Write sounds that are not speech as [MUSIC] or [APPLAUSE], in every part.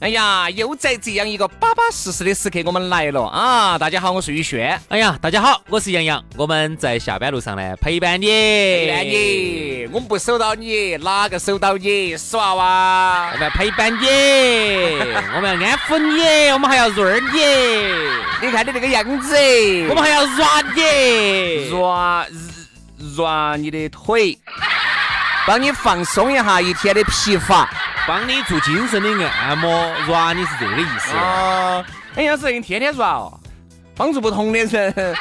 哎呀，又在这样一个巴巴适适的时刻，我们来了啊！大家好，我是宇轩。哎呀，大家好，我是杨洋。我们在下班路上呢，陪伴你，陪伴你。我们不守到你，哪个守到你？死娃娃，我们要陪伴你，[LAUGHS] 我们要安抚你，我们还要润你。你看你那个样子，我们还要软你，软软你的腿，帮你放松一下一天的疲乏。帮你做精神的按摩，软你是这个意思哦？哎呀，是你天天软哦，帮助不同的人 [LAUGHS]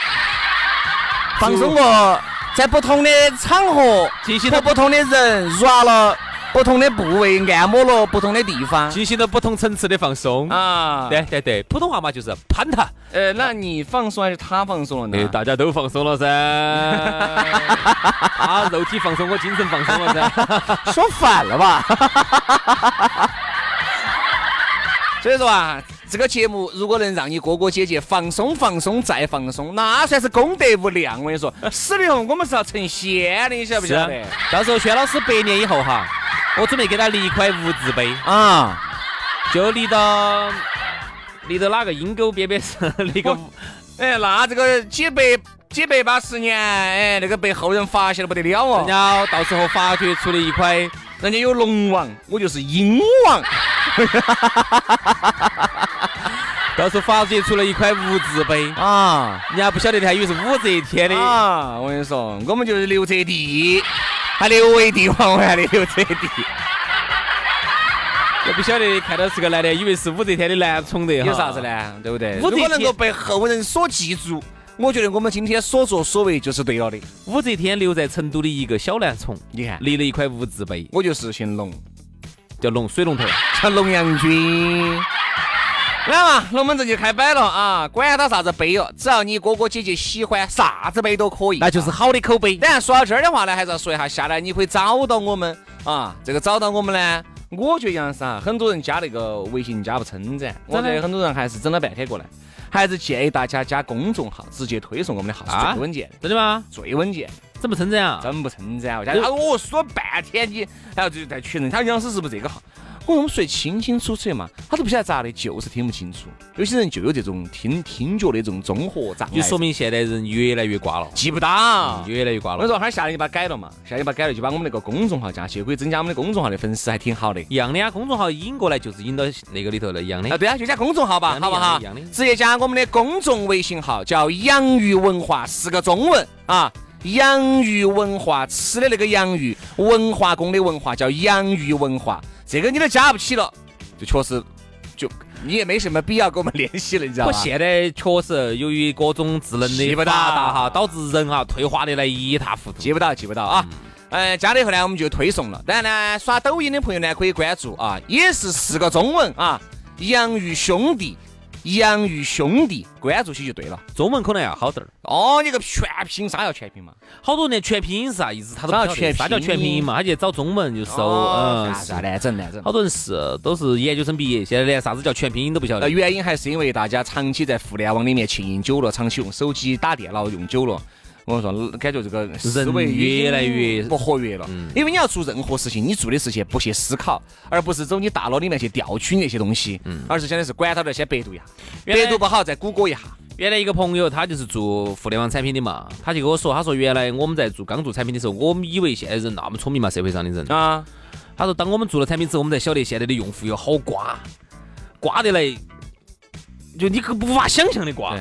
放松过，在不同的场合进行和不同的人软了。不同的部位按摩了不同的地方，进行了不同层次的放松啊！对对对，普通话嘛就是攀他。呃，那你放松还是他放松了呢？大家都放松了噻。[LAUGHS] 啊，肉体放松，我精神放松了噻。说反了吧？所以说啊，这个节目如果能让你哥哥姐姐放松放松再放松，那算是功德无量。我跟你说，死了以后我们是要成仙的，你晓不晓得？到时候薛老师百年以后哈。我准备给他立一块无字碑啊，就立到立到哪个阴沟边边上那个，哎，那这个几百几百八十年，哎，那个被后人发现了不得了哦。人家到时候发掘出了一块，人家有龙王，我就是鹰王。[LAUGHS] 到时候发掘出了一块无字碑啊，人家不晓得的还以为是武则天的啊。我跟你说，我们就是刘泽帝。还刘为帝王还的刘泽帝，也不晓得看到是个男的，以为是武则天的男宠的，有啥子呢？对不对？如果能够被后人所记住，我觉得我们今天所作所为就是对了的。武则天留在成都的一个小男宠，你看立了一块无字碑，我就是姓龙，叫龙水龙头，[LAUGHS] 叫龙阳君。来嘛，龙门阵就开摆了啊！管他啥子杯哦，只要你哥哥姐姐喜欢，啥子杯都可以，那就是好的口碑。当然说到这儿的话呢，还是要说一下，下来你可以找到我们啊。这个找到我们呢，我觉得杨生啊，很多人加那个微信加不称赞，我觉得很多人还是整了半天过来，还是建议大家加公众号，直接推送我们的号是最稳健。真的吗？最稳健，怎么称赞啊？真不称赞啊！他我说半天，你然后就再确认，他杨老师是不是这个号？我们说清清楚楚的嘛，他都不晓得咋的，就是听不清楚。有些人就有这种听听觉的这种综合障碍，就说明现代人越来越瓜了，记不到，越来越瓜了。我说，哈下来就把它改了嘛，下来把它改了，就把我们那个公众号加起，可以增加我们的公众号的粉丝，还挺好的。一样的呀，公众号引过来就是引到那个里头的，一样的。啊，对啊，就加公众号吧，好不好？一样的。直接加我们的公众微信号，叫“养鱼文化”四个中文啊，“养鱼文化”吃的那个养鱼，文化宫的文化叫“养鱼文化”，这个你都加不起了。就确实，就你也没什么必要跟我们联系了，你知道吗？我现在确实由于各种智能的发达哈，导致人啊退化的来一塌糊涂，记不到，记不到啊。嗯，加了以后呢，我们就推送了。当然呢，刷抖音的朋友呢可以关注啊，也是四个中文啊，洋芋兄弟。洋芋兄弟，关注起就对了。中文可能要好点儿。哦，你个全拼啥叫全拼嘛？好多人全拼音是啥意思？他都不全啥叫全拼音嘛？他去找中文就搜，嗯，是难整难整。好多人是都是研究生毕业，现在连啥子叫全拼音都不晓得。原因还是因为大家长期在互联网里面浸淫久了，长期用手机打电脑用久了。我说，感觉这个思维越来越不活跃了。因为你要做任何事情，你做的事情不去思考，而不是走你大脑里面去调取那些东西，而是相当于是管他的，先百度一下，百度不好再谷歌一下。原来一个朋友，他就是做互联网产品的嘛，他就跟我说，他说原来我们在做刚做产品的时候，我们以为现在人那么聪明嘛，社会上的人啊。他说，当我们做了产品之后，我们才晓得现在的用户有好瓜，瓜得来，就你可无法想象的瓜。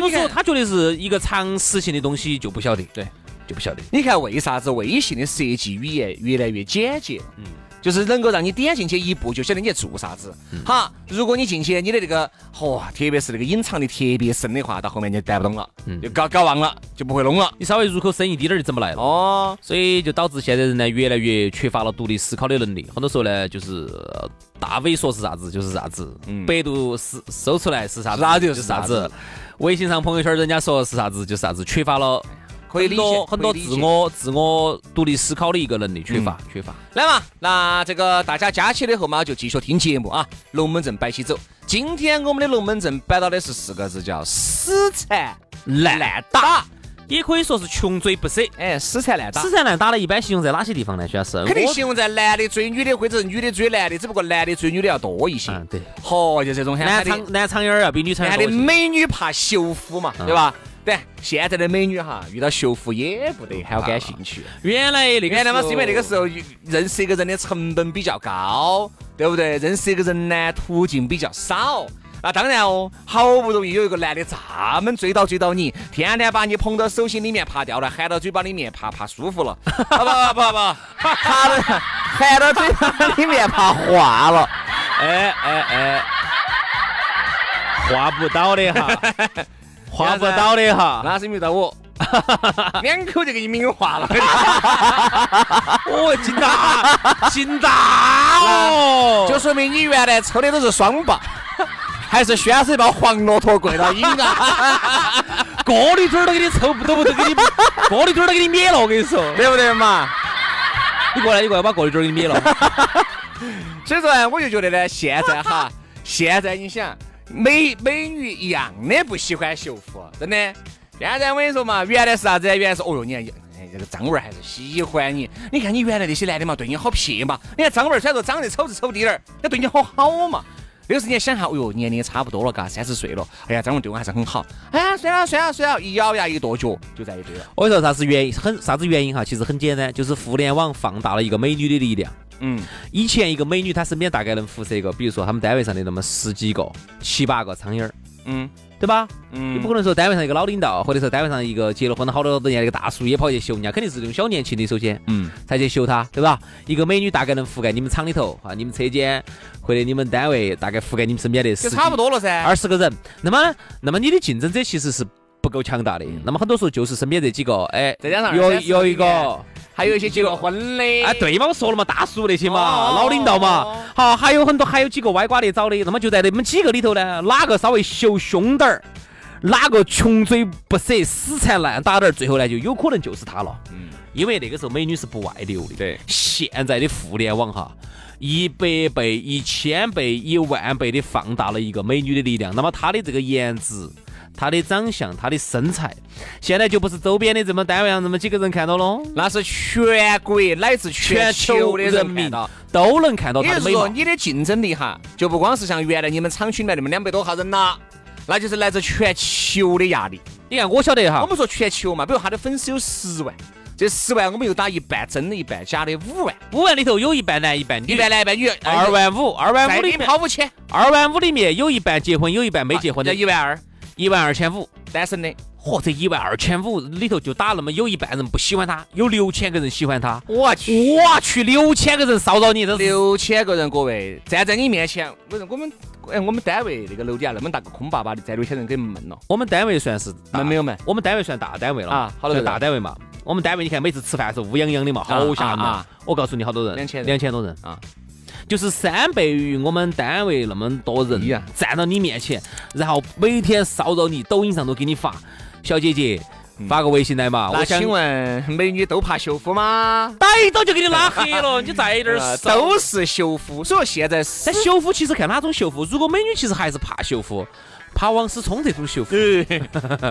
所以说，他觉得是一个常识性的东西就不晓得，对，就不晓得。你看为啥子微信的设计语言越来越简洁？嗯，就是能够让你点进去一步就晓得你在做啥子。好，如果你进去，你的那个，嚯，特别是那个隐藏的特别深的话，到后面你就带不动了，就搞搞忘了，就不会弄了。你稍微入口深一滴点儿就整不来了。哦，所以就导致现在人呢越来越缺乏了独立思考的能力。很多时候呢，就是大 V 说是啥子就是啥子，百度是搜出来是啥子就是啥子，微信上朋友圈人家说是啥子就是啥子，缺乏了。很多很多自我自我独立思考的一个能力缺乏缺乏。来嘛，那这个大家加起来后嘛，就继续听节目啊。龙门阵摆起走。今天我们的龙门阵摆到的是四个字，叫死缠烂打，也可以说是穷追不舍。哎，死缠烂打。死缠烂打的，一般形容在哪些地方呢？徐老师？肯定形容在男的追女的，或者是女的追男的，只不过男的追女的要多一些。嗯，对。嚯，就这种男长男长眼儿要比女长眼儿多的美女怕羞夫嘛，对吧？对，现在的美女哈，遇到修复也不得很感兴趣。原来那个原来嘛，是因为那个时候认识一个人的成本比较高，对不对？认识一个人呢，途径比较少。那当然哦，好不容易有一个男的这么追到追到你，天天把你捧到手心里面怕掉了，含到嘴巴里面怕怕舒服了，不不不不，怕的含到嘴巴里面怕化了，哎 [LAUGHS] 哎哎，化不到的哈。[LAUGHS] 画不到的哈，那是遇到我，[LAUGHS] 两口就给你抿化了。哦，劲大，劲大哦，就说明你原来抽的都是双霸，还是宣是一包黄骆驼跪到瘾啊？[LAUGHS] 锅里嘴都给你抽，都不都给你，[LAUGHS] 锅里嘴都给你灭了，我跟你说，对不对嘛？你过来，你过来把锅里嘴给你灭了。[LAUGHS] 所以说呢，我就觉得呢，现在哈，现在你想。美美女一样的不喜欢修复，真的。现在我跟你说嘛，原来是啥子？原来是哦哟，你看，哎，这个张文还是喜欢你。你看你原来那些男的嘛，对你好撇嘛。你看张文虽然说长得丑是丑滴点儿，他对你好好嘛。那个时候你想哈，哎呦，年龄也差不多了，嘎，三十岁了。哎呀，张文对我还是很好。哎呀，算了算了算了，一咬牙一跺脚就在一堆了。我说啥子原因？很啥子原因哈？其实很简单，就是互联网放大了一个美女的力量。嗯，以前一个美女她身边大概能辐射一个，比如说他们单位上的那么十几个、七八个苍蝇儿，嗯，对吧？嗯，你不可能说单位上一个老领导，或者说单位上一个结了婚了好多多年的一个大叔也跑去秀人家，肯定是这种小年轻的，首先，嗯，才去秀他，对吧？一个美女大概能覆盖你们厂里头啊，你们车间或者你们单位大概覆盖你们身边的十差不多了噻，二十个人。那么，那么你的竞争者其实是不够强大的。那么很多时候就是身边这几个，哎，再加上有有一个。还有一些结过婚的，哎，对嘛，我说了嘛，大叔那些嘛，老领导嘛，好，还有很多，还有几个歪瓜裂枣的，那么就在那么几个里头呢，哪个稍微秀凶点儿，哪个穷追不舍、死缠烂打点儿，最后呢，就有可能就是他了。嗯，因为那个时候美女是不外流的。对，现在的互联网哈，一百倍、一千倍、一万倍的放大了一个美女的力量，那么她的这个颜值。他的长相，他的身材，现在就不是周边的这么单位上这么几个人看到了，那是全国乃至全球的人民都能看到他的美貌。你的竞争力哈，就不光是像原来你们厂区里面那么两百多号人啦，那就是来自全球的压力。你看，我晓得哈，我们说全球嘛，比如他的粉丝有十万，这十万我们又打一半真的，一半假的五万，五万里头有一半男一半女，一半男一半女，二万五，二万五里面跑五千，二万五里面有一半结婚，有一半没结婚的，一万二。一万二千五，单身的，嚯，这一万二千五里头就打那么有一半人不喜欢他，有六千个人喜欢他，我去，我去，六千个人骚扰你，都六千个人，各位站在你面前，我我们，哎，我们单位那个楼底下那么大个空巴巴的，站六千人给闷了。我们单位算是闷没有闷，我们单位算大单位了啊，好多大单位嘛。我们单位你看每次吃饭是乌泱泱的嘛，好吓人啊！我告诉你，好多人，两千两千多人。啊。就是三倍于我们单位那么多人站到你面前，然后每天骚扰你，抖音上都给你发，小姐姐发个微信来嘛。那请问美女都怕修夫吗？逮到就给你拉黑了，你再有点儿 [LAUGHS] 都是修夫。所以说现在但修夫其实看哪种修夫，如果美女其实还是怕修复。怕王思聪这种修复，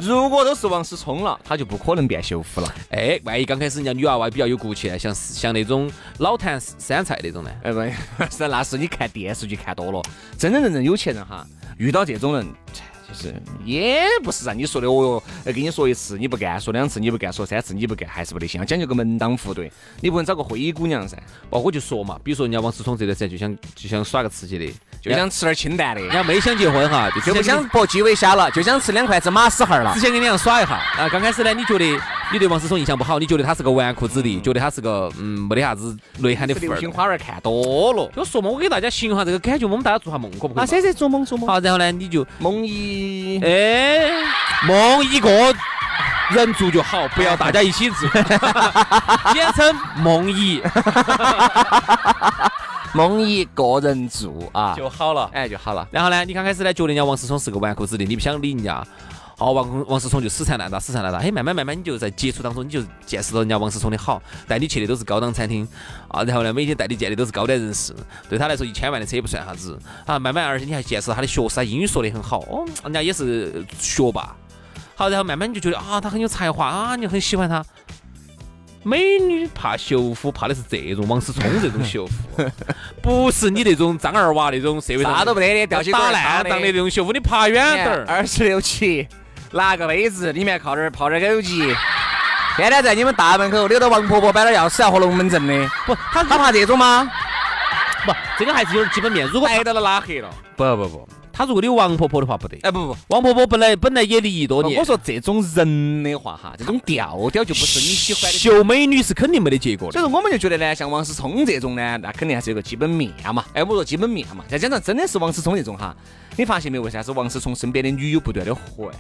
如果都是王思聪了，他就不可能变修复了。哎，万一刚开始人家女娃娃比较有骨气，像像那种老坛酸菜那种呢？哎不，[LAUGHS] 是那是你看电视剧看多了，真真正正有钱人哈，遇到这种人，就是也不是让你说的哦哟，跟你说一次你不干，说两次你不干，说三次你不干，还是不得行，讲究个门当户对，你不能找个灰姑娘噻。哦，我就说嘛，比如说人家王思聪这段时间就想就想耍个刺激的。就想吃点清淡的，人家没想结婚哈，就不想剥鸡尾虾了，就想吃两筷子马屎孩了。只想跟你俩耍一下啊！刚开始呢，你觉得你对王思聪印象不好，你觉得他是个纨绔子弟，觉得他是个嗯没得啥子内涵的。流星花园看多了，就说嘛，我给大家形容下这个感觉，我们大家做下梦可不可以？啊，谁谁做梦做梦。好，然后呢，你就梦一哎，梦一个人做就好，不要大家一起做，[LAUGHS] 简称梦一。梦一个人住啊就好了，哎就好了。然后呢，你刚开始呢觉得人家王思聪是个纨绔子弟，你不想理人家。好，王王思聪就死缠烂打，死缠烂打。哎，慢慢慢慢，你就在接触当中，你就见识到人家王思聪的好，带你去的都是高档餐厅啊。然后呢，每天带你见的都是高端人士，对他来说一千万的车也不算啥子啊。慢慢，而且你还见识到他的学识，他英语说的很好哦，人家也是学霸。好，然后慢慢你就觉得啊，他很有才华啊，你很喜欢他。美女怕修夫，怕的是这种王思聪这种修夫，[LAUGHS] 不是你那种张二娃那种社会啥都不得的，掉起打烂当的那种修夫，你爬远点儿。二十六七，拿个杯子，里面靠点泡点枸杞，天天在你们大门口，留到王婆婆摆点钥匙要和龙门阵的。不，他他怕这种吗？不，这个还是有点基本面。如果挨到了拉黑了，不不不。他如果有王婆婆的话不得，哎不不，王婆婆本来本来也离异多年。我说这种人的话哈，这种调调就不是你喜欢的。秀美女是肯定没得结果的。所以说我们就觉得呢，像王思聪这种呢，那肯定还是有个基本面嘛。哎，我说基本面嘛，再加上真的是王思聪这种哈，你发现没？为啥子王思聪身边的女友不断的换，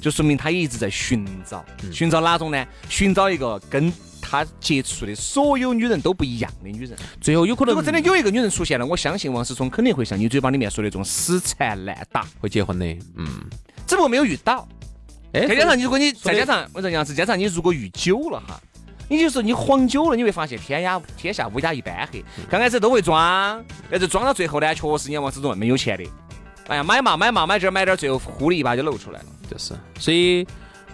就说明他也一直在寻找，寻找哪种呢？寻找一个跟。他接触的所有女人都不一样的女人，最后有可能如果真的有一个女人出现了，我相信王思聪肯定会像你嘴巴里面说的这种死缠烂打，会结婚的。嗯，只不过没有遇到。哎，再加上你如果你再加上我这样子，加上你如果遇久了哈，你就说你晃久了，你会发现天涯天下乌鸦一般黑。刚开始都会装，但是装到最后呢，确实你王思聪那么有钱的。哎呀，买嘛买嘛买这买点，最后呼的一把就露出来了。就是，所以。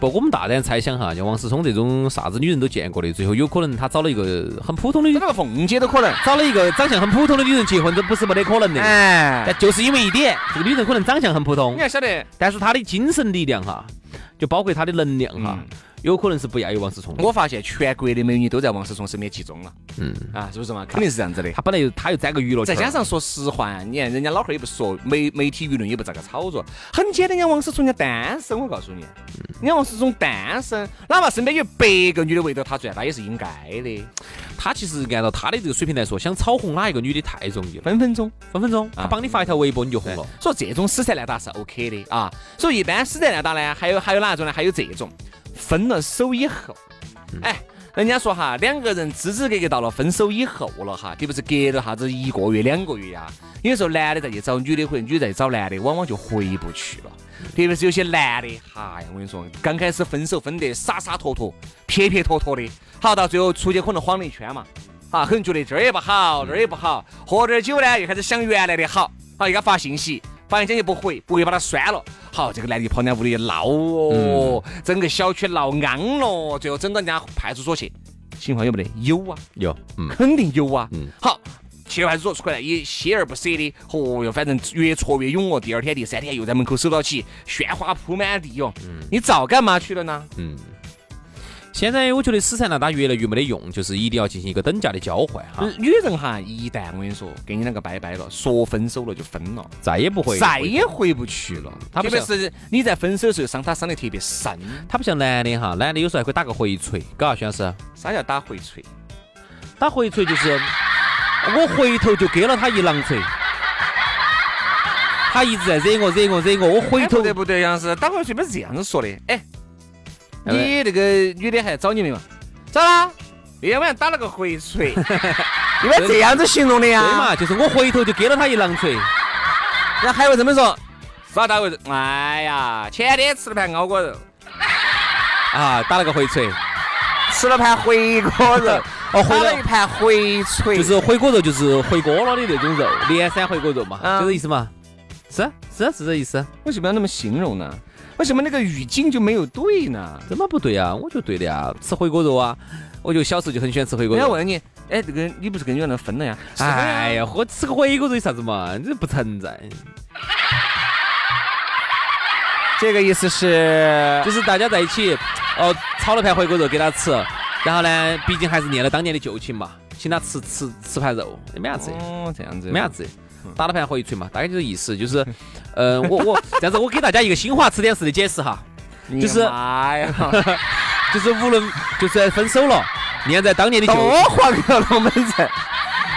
不，我们大胆猜想哈，像王思聪这种啥子女人都见过的，最后有可能他找了一个很普通的，找个凤姐都可能，找了一个长相很普通的女人结婚，这不是没得可能的。哎，但就是因为一点，这个女人可能长相很普通，你要晓得，但是她的精神力量哈，就包括她的能量哈。有可能是不亚于王思聪。我发现全国的美女都在王思聪身边集中了。嗯啊，是不是嘛？肯定是这样子的。他本来又他又沾个娱乐再加上说实话，你看人家老汉儿也不说，媒媒体舆论也不咋个炒作，很简单。人家王思聪人家单身，我告诉你，人家王思聪单身，哪怕身边有百个女的围着他转，那也是应该的。他其实按照他的这个水平来说，想炒红哪一个女的太容易了，分分钟，分分钟，他帮你发一条微博你就红了。所以这种死缠烂打是 OK 的啊。所以一般死缠烂打呢，还有还有哪种呢？还有这种。分了手以后，哎，人家说哈，两个人支支格格到了分手以后了哈，特别是隔了啥子一个月、两个月呀，有时候男的再去找女的，或者女的再找男的，往往就回不去了。特别是有些男的，哈呀，我跟你说，刚开始分手分得洒洒脱脱、撇撇脱脱的，好到最后出去可能晃了一圈嘛，啊，可能觉得这儿也不好，那儿也不好，喝点酒呢，又开始想原来的好，好又给他发信息。发现姐姐不回，不会把他拴了。好，这个男的跑人家屋里闹哦，整个小区闹安了，最后整到人家派出所去。情况有没得？有啊，有，肯定有啊。好，去派出所出来也锲而不舍的，哦哟，反正越挫越勇哦。第二天、第三天又在门口守到起，鲜花铺满地哟。你早干嘛去了呢？嗯。现在我觉得死缠烂打越来越没得用，就是一定要进行一个等价的交换哈。女人哈，一旦我跟你说跟你两个拜拜了，说分手了就分了，再也不会，再也回不去了。特别是你在分手的时候伤他伤得特别深。他不像男的哈，男的有时候还可以打个回锤，嘎，徐老师。啥叫打回锤？打回锤就是我回头就给了他一狼锤，他一直在惹我惹我惹我，我回头。不对不对，杨老师，打回去不是这样子说的，哎。你那个女的还找你没嘛？找了，那天晚上打了个回锤，[LAUGHS] 因为这样子形容的呀。对嘛，就是我回头就给了他一狼锤。然后还会这么说，耍大回锤？哎呀，前天吃了盘熬锅肉，啊，打了个回锤，吃了盘回锅肉，[LAUGHS] 哦，回了一盘回锤，就是回锅肉，就是回锅了的那种肉，连山回锅肉嘛，就这意思嘛。是是是这意思。为什么要那么形容呢？为什么那个语境就没有对呢？怎么不对啊？我觉得对的呀，吃回锅肉啊，我就小时候就很喜欢吃回锅肉。我要问你，哎，这个你不是跟女人分了呀？哎呀，喝吃个回锅肉有啥子嘛？这不存在。这个意思是，就是大家在一起，哦，炒了盘回锅肉给他吃，然后呢，毕竟还是念了当年的旧情嘛，请他吃吃吃盘肉，也没啥子。哦，这样子，没啥子。打了盘回一锤嘛，大概就是意思，就是，[LAUGHS] 呃，我我这样子，我给大家一个新华词典式的解释哈，就是，[LAUGHS] 就是无论就是分手了，念在当年的多黄个龙门阵。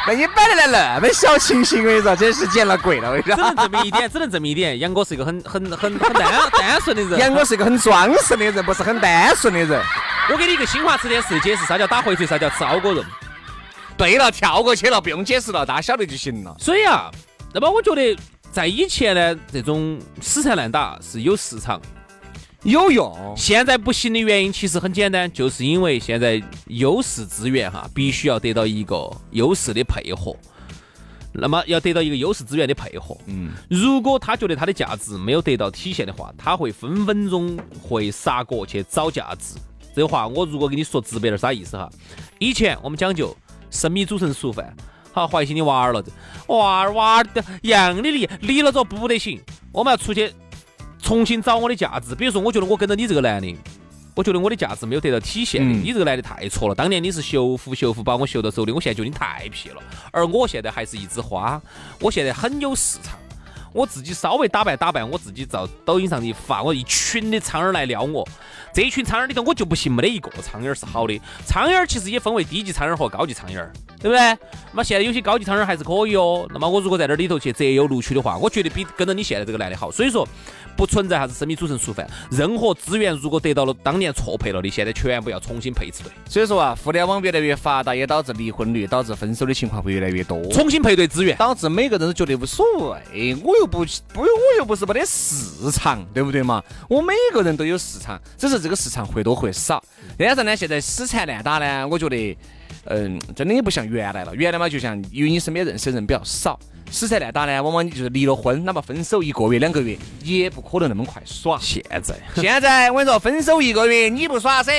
那你摆的来那么小清新，我跟你说，真是见了鬼了。我跟你说，只能证明一点，[LAUGHS] 只能证明一点，杨哥是一个很很很很单单纯的人。杨哥是一个很装饰的人，不是很单纯的人。我给你一个新华词典式的解释，啥叫打回锤，啥叫吃过人。对了，跳过去了，不用解释了，大家晓得就行了。所以啊，那么我觉得在以前呢，这种死缠烂打是有市场。有用，现在不行的原因其实很简单，就是因为现在优势资源哈，必须要得到一个优势的配合。那么要得到一个优势资源的配合，嗯，如果他觉得他的价值没有得到体现的话，他会分分钟会杀过去找价值。这话我如果跟你说直白点啥意思哈？以前我们讲究生米煮成熟饭，好怀心的娃儿了，娃儿娃儿的样的离离了之后不得行，我们要出去。重新找我的价值，比如说，我觉得我跟着你这个男的，我觉得我的价值没有得到体现。你这个男的太错了，当年你是修复修复把我修到手的，我现在觉得你太皮了。而我现在还是一枝花，我现在很有市场。我自己稍微打扮打扮，我自己照抖音上一发，我一群的苍蝇来撩我。这一群苍蝇里头，我就不信没得一个苍蝇是好的。苍蝇其实也分为低级苍蝇和高级苍蝇，对不对？那么现在有些高级苍蝇还是可以哦。那么我如果在这里头去择优录取的话，我觉得比跟着你现在这个男的好。所以说。不存在啥子生米煮成熟饭，任何资源如果得到了当年错配了的，现在全部要重新配置对。所以说啊，互联网越来越发达，也导致离婚率、导致分手的情况会越来越多。重新配对资源，导致每个人都觉得无所谓，我又不不，我又不是没得市场，对不对嘛？我每个人都有市场，只是这个市场或多或少。再加上呢，现在死缠烂打呢，我觉得，嗯，真的也不像原来了。原来嘛，就像因为你身边认识的人比较少。死缠烂打呢，往往你就是离了婚，哪怕分手一个月、两个月，也不可能那么快耍。现在，[LAUGHS] 现在我跟你说，分手一个月你不耍噻，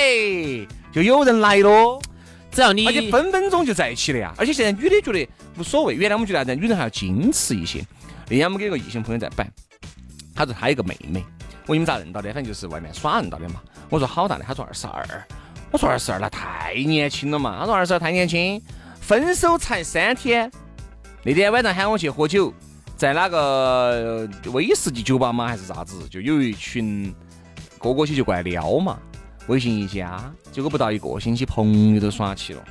就有人来咯。只要你，而且分分钟就在一起了呀。而且现在女的觉得无所谓，原来我们觉得啥子，女人还要矜持一些。那天我们跟一个异性朋友在摆，他说他有个妹妹，我你们咋认到的？反正就是外面耍认到的嘛。我说好大的，他说二十二。我说二十二那太年轻了嘛。他说二十二太年轻，分手才三天。那天晚上喊我去喝酒，在哪个威士忌酒吧嘛还是啥子，就有一群哥哥些就过来撩嘛，微信一加，结果不到一个星期朋友都耍起了。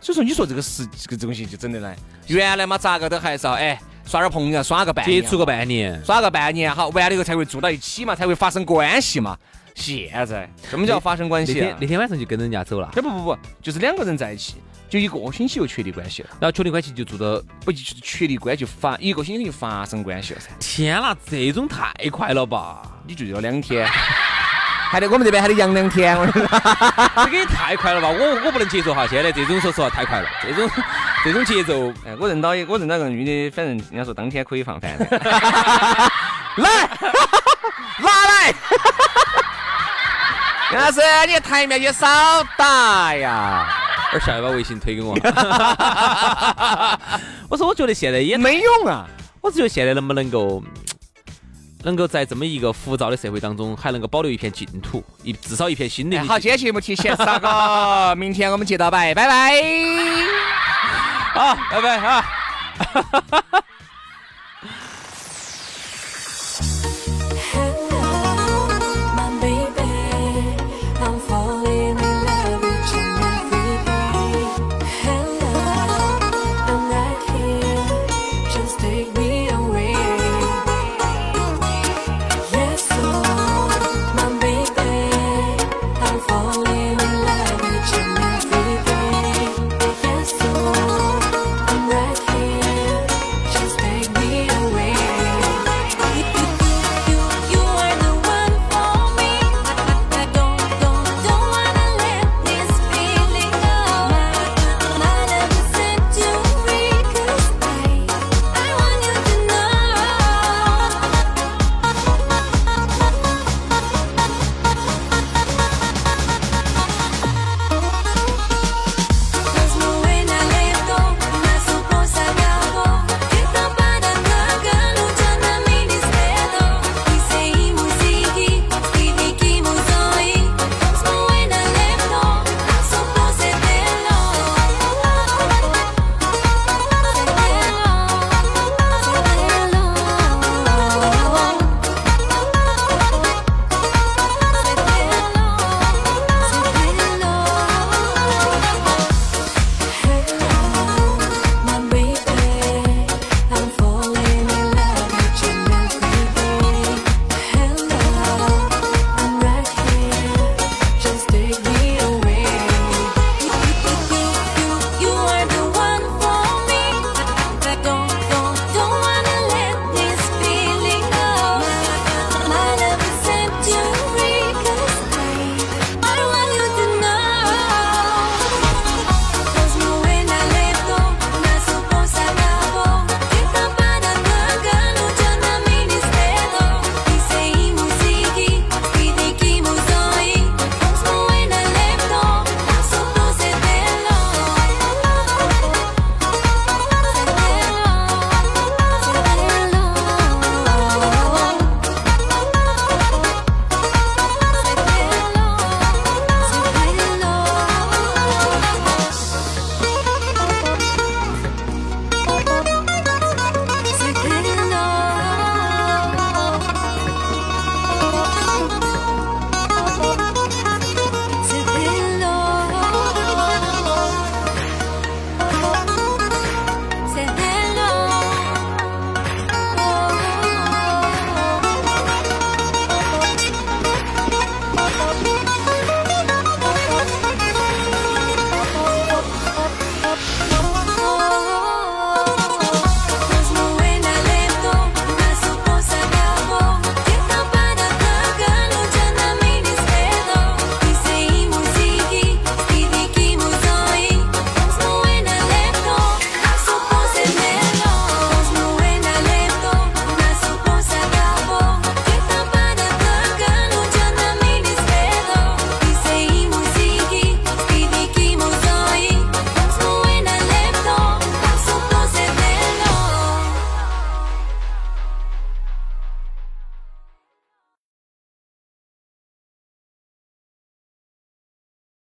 所以说，你说这个事这个东西就整的来，原来嘛咋个都还是要哎耍点朋友，耍个半接触个半年，耍个半年好，完了以后才会住到一起嘛，才会发生关系嘛。现在什么叫发生关系？那天那天晚上就跟人家走了。不不不，就是两个人在一起。就一个星期就确立关系了，然后确立关系就住到不就是确立关就发一个星期就发生关系了噻？天哪，这种太快了吧？你就要两天，[LAUGHS] 还得我们这边还得养两天，[LAUGHS] 这个也太快了吧？我我不能接受哈，现在这种说实话太快了，这种这种节奏，哎，我认到我认到个女的，反正人家说当天可以放饭的，[LAUGHS] 来，[LAUGHS] 拿来，[LAUGHS] 老师你台面也少打呀。而下来把微信推给我。我说，我觉得现在也没用啊。我只觉得现在能不能够，能够在这么一个浮躁的社会当中，还能够保留一片净土，一至少一片心灵。好，今天节目提前三个，明天我们接到拜，拜拜。啊，拜拜啊！哈哈哈哈哈。